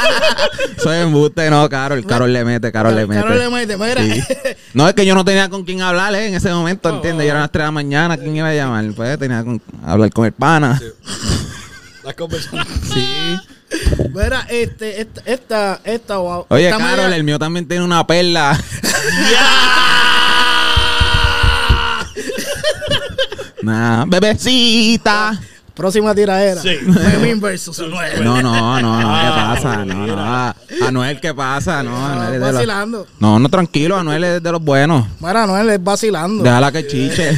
Soy embuste, no, Carol. Carol le mete, Carol le mete. Carol le mete, mira. Sí. No, es que yo no tenía con quién hablar eh, en ese momento, ¿entiendes? Ya eran las 3 de la mañana, ¿quién iba a llamar? Pues tenía con hablar con el pana. Las conversaciones. Sí. Mira, este, esta, esta, esta, wow, Oye, esta Carol, el mío también tiene una perla. Nah, bebecita. Próxima tiradera. Sí. Memín versus Anuel. No, no, no, no, ¿qué Ah, pasa? No, no. a- Anuel, ¿qué pasa? No, Anuel es de los... vacilando. No, no, tranquilo, Anuel es de los buenos. Mira, Anuel es vacilando. Déjala que chiche.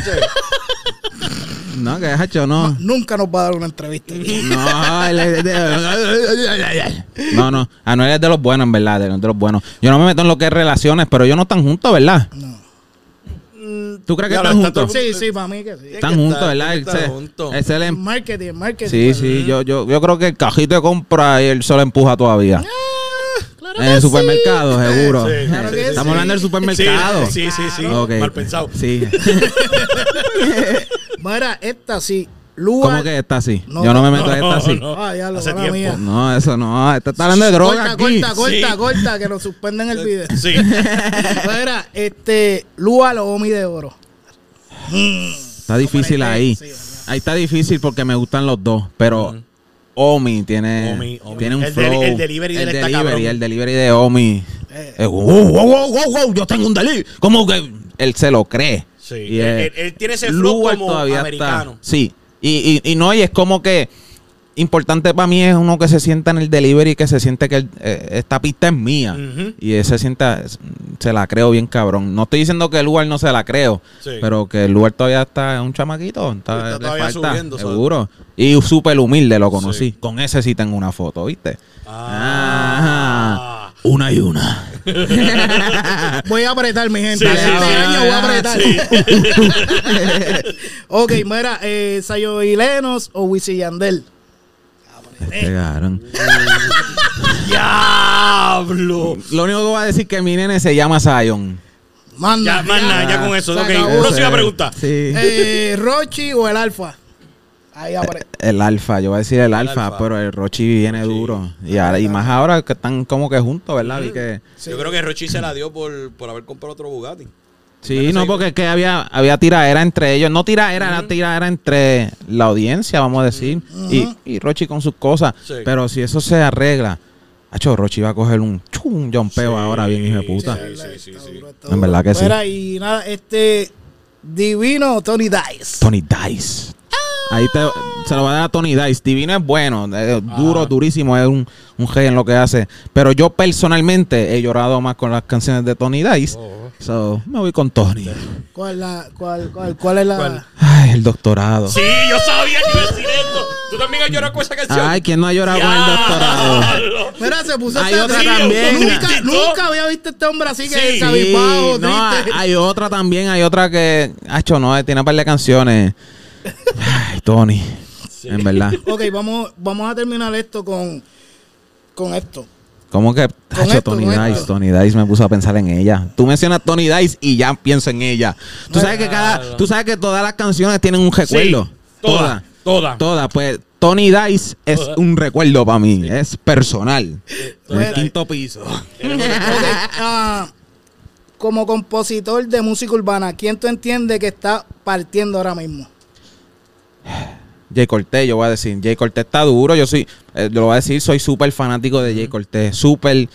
No, que hacho, no. Nunca nos va a dar una entrevista. No, no, no. Anuel es de los buenos, en verdad, de, de los buenos. Yo no me meto en lo que es relaciones, pero ellos no están juntos, ¿verdad? ¿Tú crees que están está juntos? Sí, sí, para mí que sí. Están que juntos, está- ¿verdad? es el- Marketing, marketing. Sí, sí, yo, yo, yo creo que el cajito de compra y él solo empuja todavía. Claro en el supermercado, seguro. Sí, claro que Estamos sí. hablando del supermercado. Sí, sí, sí. Mal pensado. Sí. Mira, esta sí. ¿Cómo que esta así? No. Yo no me meto en esta así. no. Ah, ya lo Hace mala tiempo. mía. No, eso no. Esta está hablando de droga Corta, aquí. corta, corta, Sí. corta, que nos suspenden el video. Sí. Mira, este, Lugar o Omi de Oro. Está difícil ahí. Sí, Ahí está difícil porque me gustan los dos, pero Omi tiene, Omi, Omi. tiene un El flow. deli- el delivery el está delivery, cabrón. el delivery de Omi. Eh. Es, wow, wow, wow, wow, wow, yo tengo un delivery. Como que él se lo cree. Sí. Y Él, es- él- él tiene ese flow como americano. Está, sí. Y, y, y no, y es como que importante para mí es uno que se sienta en el delivery que se siente que el- eh, esta pista es mía. Ujú. Y ese sienta, se la creo bien cabrón. No estoy diciendo que el lugar no se la creo, Sí. pero que el lugar todavía está un chamaquito. Está, todavía falta, subiendo, ¿sabes? seguro. Y súper humilde lo conocí. Sí. Con ese sí tengo una foto, ¿viste? Ah. Una y una. Voy a apretar, mi gente. Sí, este sí, sí. año voy a apretar. Sí. ok, mira, eh, Sayo y Lenos o Wisin Yandel. Diablo. Lo único que voy a decir es que mi nene se llama Zion. Manda. Ya, con eso. Ok, próxima pregunta. Sí. Eh, Rochi o el Alfa. Ahí apre- El alfa, yo voy a decir el, alfa, alfa. pero el Rochi viene duro. Y, ahora- y más ahora que están como que juntos, ¿verdad? Vi que, Yo creo que Rochi se la dio por, por haber comprado otro Bugatti. sí, no, porque es que había, había tiraera entre ellos. No tiraera, era tiraera entre la audiencia, vamos a decir. y, y Rochi con sus cosas. Sí. Pero si eso se arregla, Hacho, Rochi va a coger un chum, jumpeo Sí, ahora bien, hijo de puta. sí, sí, sí, sí. En verdad que sí. Mira, y nada, este. Divino Tony Dice. Tony Dice. Ahí te, se lo va a dar a Tony Dice. Divino es bueno, es duro, durísimo, es un, un G en lo que hace. Pero yo personalmente he llorado más con las canciones de Tony Dice. So, me voy con Tony. ¿Cuál, la, cuál, cuál, cuál es la.? ¿Cuál? Ay, el doctorado. Sí, yo sabía que iba a decir esto. ¿Tú también has llorado con esa canción? Ay, ¿quién no ha llorado con el doctorado? Mira, se puso Hay otra sí, también. Nunca había visto este hombre así que Sí. cabizbajo, no, triste. hay otra también, hay otra que, Hacho, no, tiene un par de canciones. Ay, Tony. En verdad. Ok, vamos, vamos a terminar esto con, con esto. ¿Cómo que esto, Tony Dice? esto. Tony Dice me puso a pensar en ella. Tú mencionas Tony Dice y ya pienso en ella. Tú sabes que cada, tú sabes que todas las canciones tienen un recuerdo. Sí, toda, toda. Todas. Pues Tony Dice es Toda. un recuerdo para mí. Es personal. El quinto piso. Ah, como compositor de música urbana, ¿quién tú entiendes que está partiendo ahora mismo? Jay Cortés, yo voy a decir, Jay Cortés está duro, yo soy, eh, yo lo voy a decir, soy súper fanático de Jay Cortés, súper,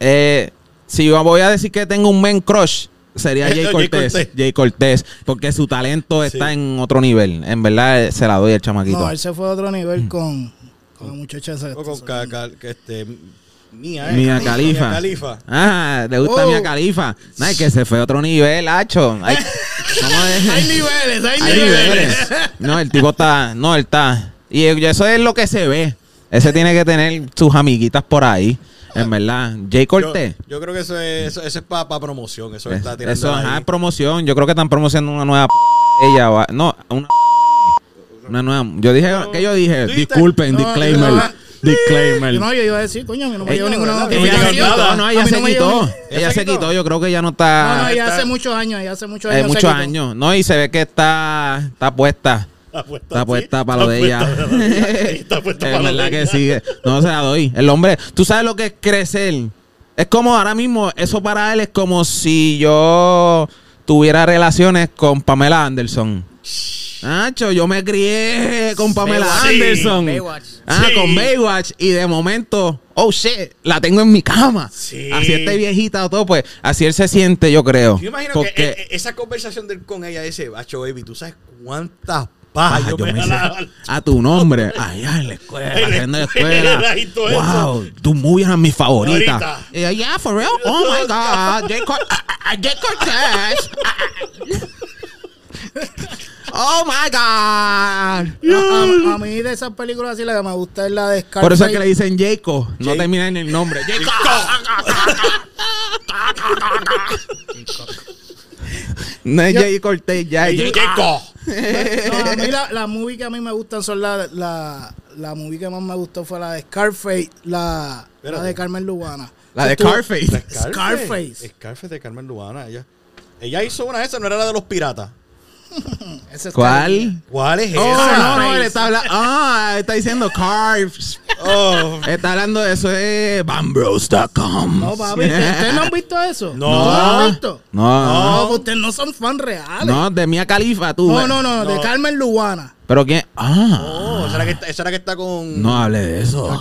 eh, si yo voy a decir que tengo un men crush, sería Jay Jay Cortés. Jay Cortés, porque su talento está Sí. en otro nivel, en verdad eh, se la doy al chamaquito. No, él se fue a otro nivel con, con la muchacha esa. que O con que este, Mía, ¿eh? Mía Califa. Mía Califa. Ah, le gusta Oh. Mia Califa. No, es que se fue a otro nivel, hacho. Hay niveles, hay, Hay niveles. niveles. No, el tipo está. No, él está. Y eso es lo que se ve. Ese tiene que tener sus amiguitas por ahí. En verdad. Jay Cortés. yo creo que eso es, eso, eso es para promoción. Eso Es- está tirando eso ahí. ajá, es promoción. Yo creo que están promocionando una nueva p- ella. o a- No, una una nueva. Yo dije, ¿qué yo dije? Disculpen, No, disclaimer. no. Disclaimer. No, yo iba a decir, coño, a mí no me Ella- llegó ninguna ¿verdad? notificación. No llegó nada. No, no, A ella se no quitó. Ella se quitó? quitó. Yo creo que ya no No, está. no, ya está- hace muchos años, ya hace muchos Hay años. muchos años, ¿no? Y se ve que está, está puesta. Está puesta, Está así, puesta para lo de puesta ella. para lo de ella. Está puesta Es para lo de verdad que ella. sí. No se la doy. El hombre, tú sabes lo que es crecer. Es como ahora mismo, eso para él es como si yo tuviera relaciones con Pamela Anderson. Nacho, yo me crié con Pamela Baywatch. Anderson. Baywatch. Ah, Sí. con Baywatch. Y de momento, oh shit, la tengo en mi cama. Sí. Así esté viejita o todo, pues así él se siente, yo creo. Yo imagino Porque- que eh, esa conversación de él con ella dice, Bacho Baby, tú sabes cuántas pajas Ah, yo, yo me jalado. a tu nombre allá en la escuela, En la haciendo la escuela wow, tu movie era mi favorita. Favorita. Y yo, yeah, for real. Oh my God, Jay Cortez. oh my God. A, a- a mí de esas películas así la que me gusta es la de Scarface. Por eso es que le dicen Jacob, no termina en el nombre. Jacob. No es Jay Cortez, ya es Jacob. No, a mí la, la movie que a mí me gustan son la, la, la movie que más me gustó fue la de Scarface, la, la de Carmen Lubana. La de Estuvo- Carface. Scarface. Scarface de Carmen Lubana. Ella, ella hizo una de esas, no era la de los piratas. ¿Cuál? ¿Cuál es Oh, esa? no, no, él está hablando. Ah, está diciendo carbs. Oh. Está hablando de eso de bambros.com. No, papi, ¿ustedes no han visto eso? No. ¿Tú no lo has visto? No, pues ustedes no son fan reales. no, de Mia Califa, tú. no, no, no, de. Carmen Lubana. Pero quién. Ah, Oh, esa era que, está- esa era que está con... no hable de eso.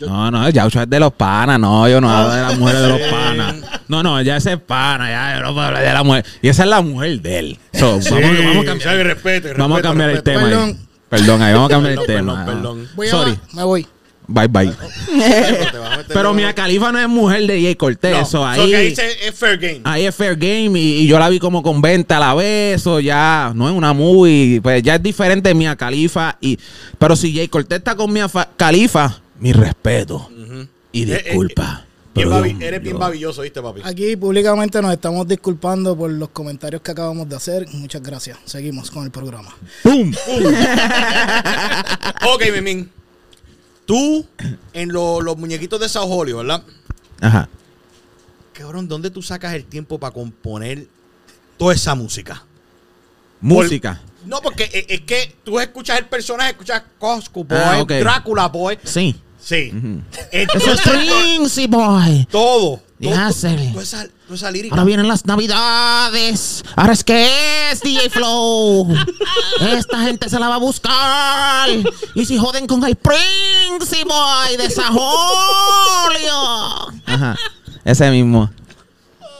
No, no, Yaucho es de los panas, no, yo no hablo de la mujer de los panas. No, no, ya ese es pana, ya, yo no puedo hablar de la mujer. Y esa es la mujer de él. So, Sí, vamos, vamos a cambiar, sea, que respete, vamos a respeto, cambiar el respeto. tema. ahí. Perdón. Perdón, ahí vamos a cambiar el Perdón, tema. perdón, perdón. Voy a, Sorry. me voy. Bye, bye. Pero Mia Califa no es mujer de Jay Cortez. No, so so ahí, que ahí se- es fair game. ahí es fair game y, y yo la vi como con 20 a la vez. Eso ya no es una movie. Pues ya es diferente de Mia Califa. Y, pero si Jay Cortez está con Mia Fa- Califa, mi respeto y Eh, eh, disculpa. Bien pero babi- yo- eres bien babilloso, ¿viste, papi? Aquí públicamente nos estamos disculpando por los comentarios que acabamos de hacer. Muchas gracias. Seguimos con el programa. ¡Pum! ok, Mimín. Tú, en lo- los muñequitos de Sao Julio, ¿verdad? Ajá. Cabrón, ¿dónde tú sacas el tiempo para componer toda esa música? Música. No, porque es, es que tú escuchas el personaje, escuchas Cosco Boy, Ah, ok. Drácula Boy. Sí. Sí. Eso Entonces, es Prince Boy. todo. Ya, esa, toda esa lírica. Ahora vienen las navidades. Ahora es que es DJ Flow. Esta gente se la va a buscar. Y si joden con el Prince Boy de Sajolio. Ajá. Ese mismo.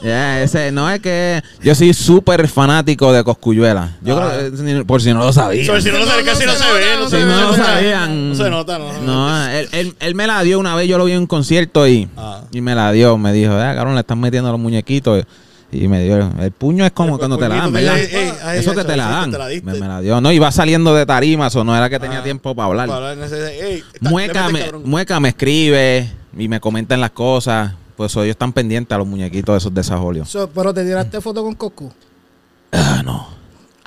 Ya, ese, no es que yo soy súper fanático de Coscuyuela. Yo Ah. creo que, ni- por si no lo sabían. So, si no, lo sabes, casi no, se ve. No, Si no lo sabían. No se nota, no. No, él, él- él me la dio una vez, yo lo vi en un concierto y, Ah. y me la dio. Me dijo, ah, cabrón, le están metiendo los muñequitos. Y me dio, el puño es como El cuando te la dan, ¿verdad? ey, ey, ay, Eso que te la dan. te la diste. me, me la dio. No, iba saliendo de tarimas o no era que tenía Ah. tiempo para hablar. Para hablar me. Mueca me escribe y me comentan las cosas. Pues ellos están pendientes a los muñequitos de esos desajolios. So, pero te tiraste foto con Coscu. Ah, no.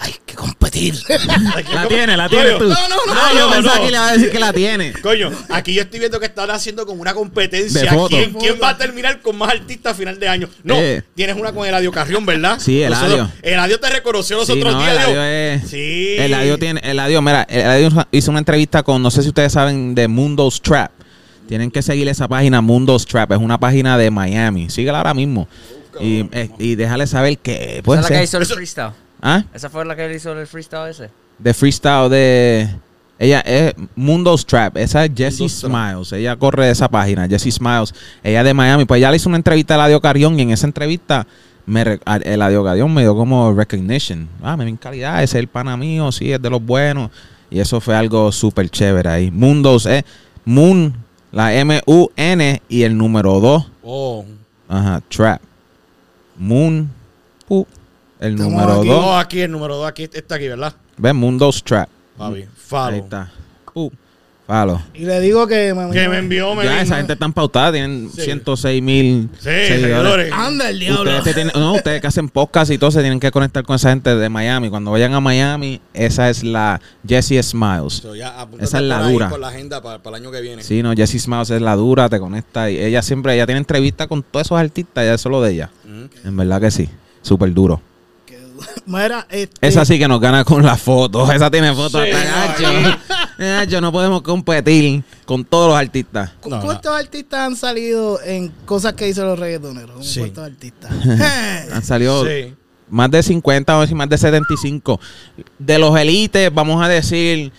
Hay que competir. la tiene, la tiene tú. no, no, no, Ah, yo no, pensaba no. que le iba a decir que la tiene. Coño, aquí yo estoy viendo que están haciendo como una competencia. De fotos. ¿Quién, quién va a terminar con más artistas a final de año? No, Eh. tienes una con Eladio Carrión, ¿verdad? Sí, Eladio. Eladio te reconoció los Sí, otros no, días. Eladio es- Sí. Eladio tiene, Eladio, mira, Eladio hizo una entrevista con, no sé si ustedes saben, de Mundo's Trap. Tienen que seguir esa página, Mundo's Trap. Es una página de Miami. Síguela ahora mismo. Y, eh, y déjale saber que puede Esa es la que hizo el freestyle. ¿Ah? Esa fue la que hizo el freestyle ese. De freestyle de. Ella es Mundo's Trap. Esa es Jessie. Smiles. Ella corre de esa página, Jessie Smiles. Ella de Miami. Pues ella le hizo una entrevista a Eladio Carrión y en esa entrevista me, Eladio Carrión me dio como recognition. Ah, me ven calidad, ese es el pana mío, sí, es de los buenos. Y eso fue algo súper chévere ahí. Mundos, eh. Moon, la M-U-N y el número 2. Oh. Ajá, Trap. Moon, pu, el Estamos número aquí. 2. No, aquí el número 2, aquí está aquí, ¿verdad? ¿Ves? Mundos Trap. Papi, Ahí follow. está. Uh, Y le digo que me, Que me envió, me Ya vino. esa gente está pautada, tienen Sí. 106 mil Sí, seguidores. Anda el diablo. Ustedes, tienen- no, ustedes que hacen podcast y todo se tienen que conectar con esa gente de Miami. Cuando vayan a Miami, esa es la Jessie Smiles. So, ya, apúntate Esa es la dura. Por la agenda para, para el año que viene. Sí, no, Jessie Smiles es la dura, te conecta. Y ella siempre, ella tiene entrevistas con todos esos artistas, ya eso es lo de ella. Mm. En verdad que sí, súper duro. Mira, este, Esa sí que nos gana con las fotos. Esa tiene fotos Sí, hasta no, gacho. Gacho, no podemos competir con todos los artistas. ¿cu- No, ¿Cuántos artistas han salido en cosas que dicen los reggaetoneros? ¿Cómo Sí. ¿Cuántos artistas? Han salido Sí. más de 50, vamos a decir más de 75. De los élites, vamos a decir,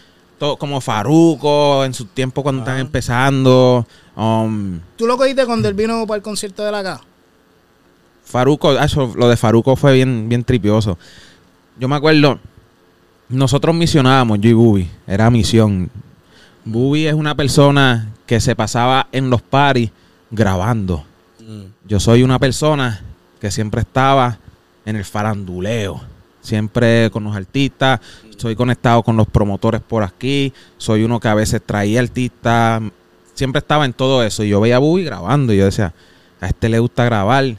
como Faruco en su tiempo cuando están empezando. Um, ¿Tú lo cogiste cuando él vino para el concierto de la acá? Faruco, ah, eso, lo de Faruco fue bien, bien tripioso. Yo me acuerdo, nosotros misionábamos, yo y Bubi, era misión. Bubi es una persona que se pasaba en los paris grabando. Mm. Yo soy una persona que siempre estaba en el faranduleo, siempre con los artistas, soy conectado con los promotores por aquí, soy uno que a veces traía artistas, siempre estaba en todo eso. Y yo veía a Bubi grabando y yo decía, a este le gusta grabar,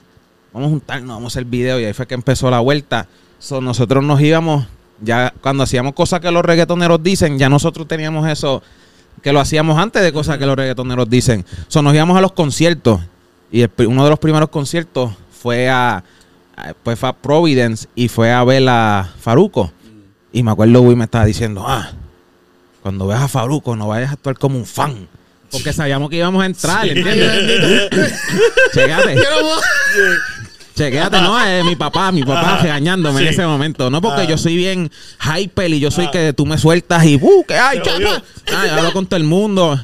vamos a juntarnos, vamos a hacer video. Y ahí fue que empezó la vuelta. So, nosotros nos íbamos, ya cuando hacíamos cosas que los reggaetoneros dicen, ya nosotros teníamos eso que lo hacíamos antes de cosas que los reggaetoneros dicen. So, nos íbamos a los conciertos. Y el uno de los primeros conciertos fue a, a- pues fue a Providence y fue a ver a Faruco. Y me acuerdo, güey, me estaba diciendo, ah, cuando veas a Faruco no vayas a actuar como un fan. Porque sabíamos que íbamos a entrar, ¿entiendes? Chécate. Chequéate, no, es mi papá, mi papá Ajá. regañándome en ese momento. No porque Ah. yo soy bien hyper y yo soy que tú me sueltas y ¡uh! que hay, chapa! jodió. Ah, hablo con todo el mundo.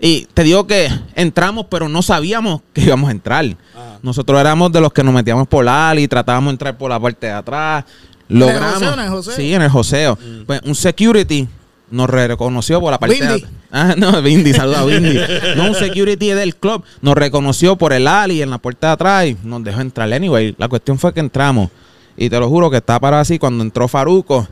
Y te digo que entramos, pero no sabíamos que íbamos a entrar. Ah. Nosotros éramos de los que nos metíamos por la ala y tratábamos de entrar por la parte de atrás. Logramos. joseo, en el joseo? Sí, en el joseo. Pues un security nos reconoció por la parte de Windy. Ah, no, Windy, saluda a Windy. No, un security del club nos reconoció por el ali en la puerta de atrás y nos dejó entrar. Anyway, la cuestión fue que entramos. Y te lo juro que estaba parado así cuando entró Faruco.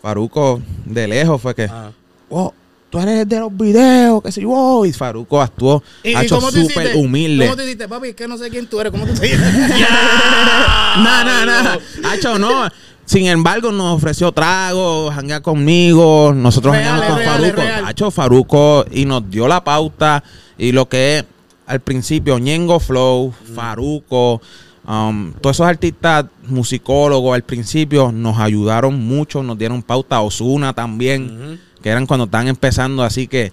Faruco de lejos fue que, Ah. oh, tú eres de los videos, que sé yo. oh", Y Faruco actuó, ¿Y, ha hecho súper humilde. ¿Cómo tú dijiste, papi? Es que no sé quién tú eres. ¿Cómo tú te No, no, no. Hacho, no. Sin embargo, nos ofreció trago, janguear conmigo. Nosotros Real, jangueamos con real, Faruco. Hacho, Faruco y nos dio la pauta. Y lo que es al principio, Ñengo Flow, Faruco, um, todos esos artistas musicólogos al principio nos ayudaron mucho, nos dieron pauta. Osuna también, que eran cuando estaban empezando. Así que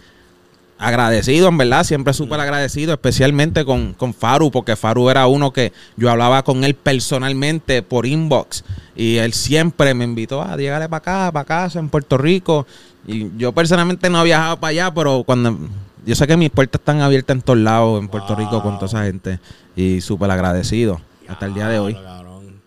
agradecido, en verdad, siempre súper agradecido, especialmente con, con Faru, porque Faru era uno que yo hablaba con él personalmente por inbox y él siempre me invitó a llegarle para acá, para casa, en Puerto Rico. Y yo personalmente no he viajado para allá, pero cuando yo sé que mis puertas están abiertas en todos lados en Puerto Rico con toda esa gente y súper agradecido hasta el día de hoy. Cabrón.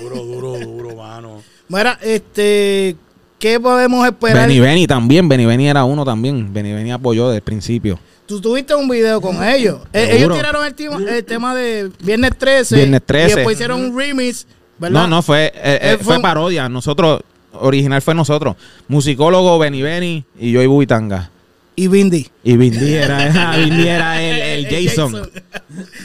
Duro, duro, duro, mano. Mira, este, ¿qué podemos esperar? Benny Benny también, Benny Benny era uno también, Benny Benny apoyó desde el principio. Tú tuviste un video con ellos. Eh, ellos tiraron el tema, el tema de Viernes 13. Viernes 13. Y después hicieron un remix, ¿verdad? No, no, fue, eh, eh, fue, fue un- parodia. Nosotros, original fue nosotros. Musicólogo Benny Benny y yo y Bubitanga. Y Bindi. Y Bindi era, Bindi era el, el Jason.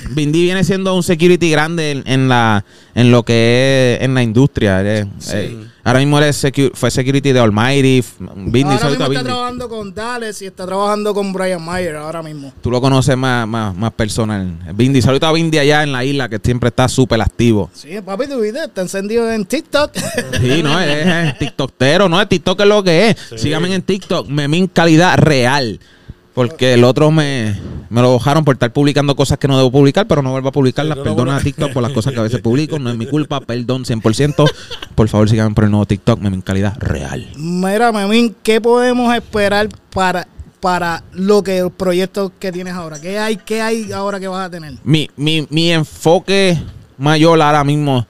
Bindi viene siendo un security grande en, en la en lo que es en la industria. Es- eh, ahora mismo él es secu- fue security de Almighty. Bindi, ahora mismo está Bindi. trabajando con Dallas y está trabajando con Brian Mayer ahora mismo. Tú lo conoces más, más, más personal. Bindi, saludito a Bindi allá en la isla que siempre está súper activo. Sí, papi, tu video está encendido en TikTok. Sí, no, es, es TikToktero, no, es TikTok es lo que es. Síganme en TikTok, Memín Calidad Real. Porque el otro me, me lo bajaron por estar publicando cosas que no debo publicar, pero no vuelvo a publicarlas. Sí, Perdona a TikTok por las cosas que a veces publico, no es mi culpa, perdón 100%. Por favor, síganme por el nuevo TikTok, Memín Calidad Real. Mira, Memín, ¿qué podemos esperar para, para lo que los proyectos que tienes ahora? ¿Qué hay, qué hay ahora que vas a tener? Mi, mi, mi enfoque mayor ahora mismo,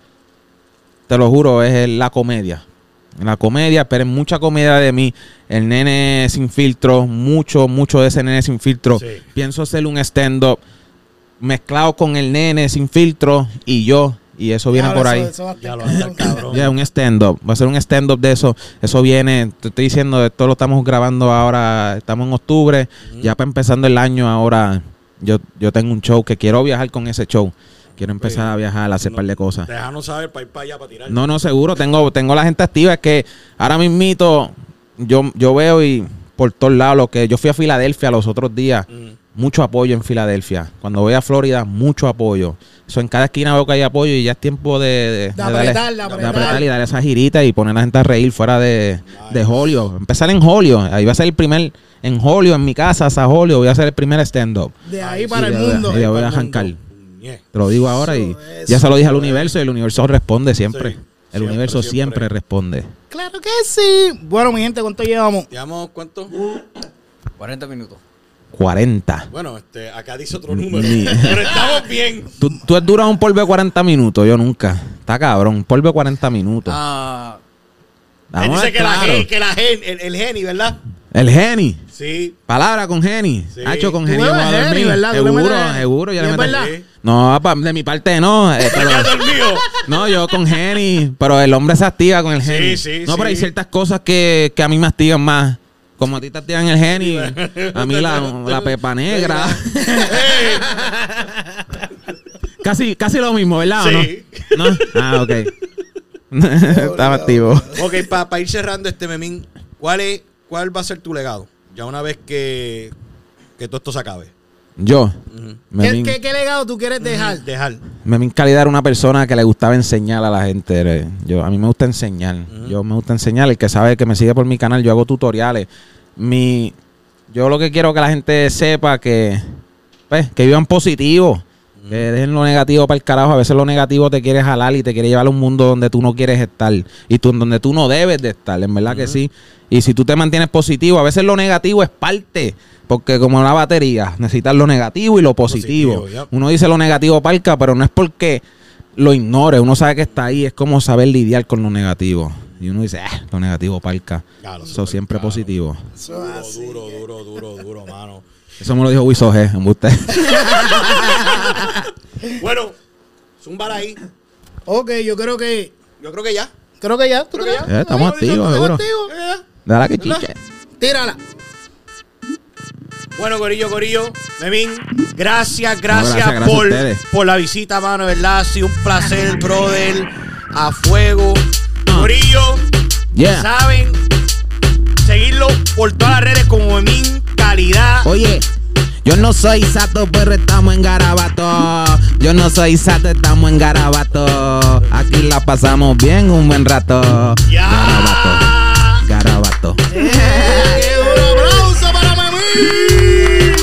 te lo juro, es la comedia. La comedia, esperen mucha comedia de mí. El nene sin filtro, mucho, mucho de ese nene sin filtro. Sí. Pienso hacer un stand-up mezclado con el nene sin filtro y yo. Y eso viene Ya, por eso- ahí. eso va a estar Ya lo cabrón. cabrón. Ya, un stand-up. Va a ser un stand-up de eso. Eso viene, te estoy diciendo, esto lo estamos grabando ahora, estamos en octubre. Ya para empezando el año ahora, yo, yo tengo un show que quiero viajar con ese show. Quiero empezar a viajar, a hacer un par de cosas. Déjanos saber para ir para allá, para tirar. No, no, seguro. Tengo, tengo la gente activa. Es que ahora mismito yo, yo veo y por todos lados lo que... Yo fui a Filadelfia los otros días. Mm. Mucho apoyo en Filadelfia. Cuando voy a Florida, mucho apoyo. So, en cada esquina veo que hay apoyo y ya es tiempo de, de, De darle- apretar, de apretar. y dar esa girita y poner a la gente a reír fuera de, de Holio. Empezar en Holio. Ahí va a ser el primer, en Holio, en mi casa, hasta Holio, voy a hacer el primer stand-up. De ahí Y para el de- mundo. y de- voy a Para el arrancar. Te lo digo ahora y Eso, ya se lo dije al universo y el universo responde siempre. Sí, el siempre, universo siempre. siempre. responde. Claro que sí. Bueno, mi gente, ¿cuánto llevamos? ¿Llevamos cuánto? 40 minutos. 40. Bueno, este, acá dice otro número. Ni- Pero estamos bien. ¿Tú, tú has durado un polvo de 40 minutos, yo nunca. Está cabrón, un polvo de 40 minutos. Ah, Él dice la gen, que la gen, el, el geni, ¿verdad? El geni. Sí. Palabra con geni. Sí. Hacho con geni. vamos a dormir. ¿verdad? Seguro, seguro. Ya ¿Y le? Sí. No, pa- de mi parte no. eh, pero- no, yo con geni. Pero el hombre se activa con el Sí, geni. sí, no, pero hay sí. ciertas cosas que, que a mí me activan más. Como a ti te activan el geni, a mí la, la pepa negra. Casi, casi lo mismo, ¿verdad? o Sí. ¿No? ¿No? Ah, ok. Estaba activo. ok, para ir cerrando este memín, ¿cuál, es, ¿cuál va a ser tu legado? Ya una vez que, que todo esto se acabe. Yo, me ¿Qué, vin- qué, qué legado tú quieres dejar? Dejar. Memín Calidad era una persona que le gustaba enseñar a la gente. eh. Yo, a mí me gusta enseñar. Yo me gusta enseñar. El que sabe que me sigue por mi canal, yo hago tutoriales. Mi, yo lo que quiero que la gente sepa que, pues, que vivan positivo. Que dejen lo negativo para el carajo. A veces lo negativo te quiere jalar y te quiere llevar a un mundo donde tú no quieres estar. Y tú, donde tú no debes de estar. En verdad que sí. Y si tú te mantienes positivo, a veces lo negativo es parte. Porque como la batería, necesitas lo negativo y lo positivo. Uno dice lo negativo palca, pero no es porque lo ignore. Uno sabe que está ahí. Es como saber lidiar con lo negativo. Y uno dice, ah, lo negativo palca. Claro, Eso siempre claro. positivo. Duro, duro, duro, duro, duro, mano. Eso me lo dijo Wiso G, en usted. Bueno, zumbar ahí. Ok, yo creo que. Yo creo que ya. Creo que ya. ¿Tú Creo que ya. Eh, estamos activos, estamos seguro. activos. Dale que chiche. Tírala. Bueno, Corillo, Corillo, Memín, gracias, gracias, gracias, por, por la visita, mano, ¿verdad? Ha sido un placer, brother, a fuego. Corillo, Yeah. saben, seguirlo por todas las redes como Memín Calidad. Oye, yo no soy Sato, pero estamos en Garabato. Yo no soy Sato, estamos en Garabato. Aquí la pasamos bien un buen rato. Ya. Garabato, Garabato. ¡Qué duro aplauso para Memín!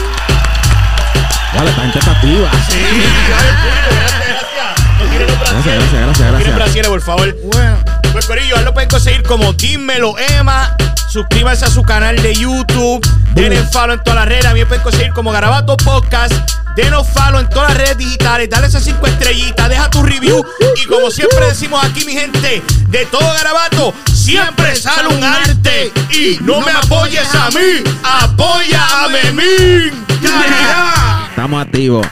Vale, esta gente está activa. Sí, gracias, gracias. Gracias, gracias, gracias, gracias. por favor. Bueno, Pues Corillo, lo pueden conseguir como Dímelo Emma. Suscríbanse a su canal de YouTube. Denle follow en todas las redes. Me pueden conseguir como Garabato Podcast. Denos follow en todas las redes digitales. Dale esas cinco estrellitas. Deja tu review. Y como siempre decimos aquí, mi gente, de todo Garabato, siempre sale un arte. Y no me apoyes a mí, apoya a Memín. Estamos activos.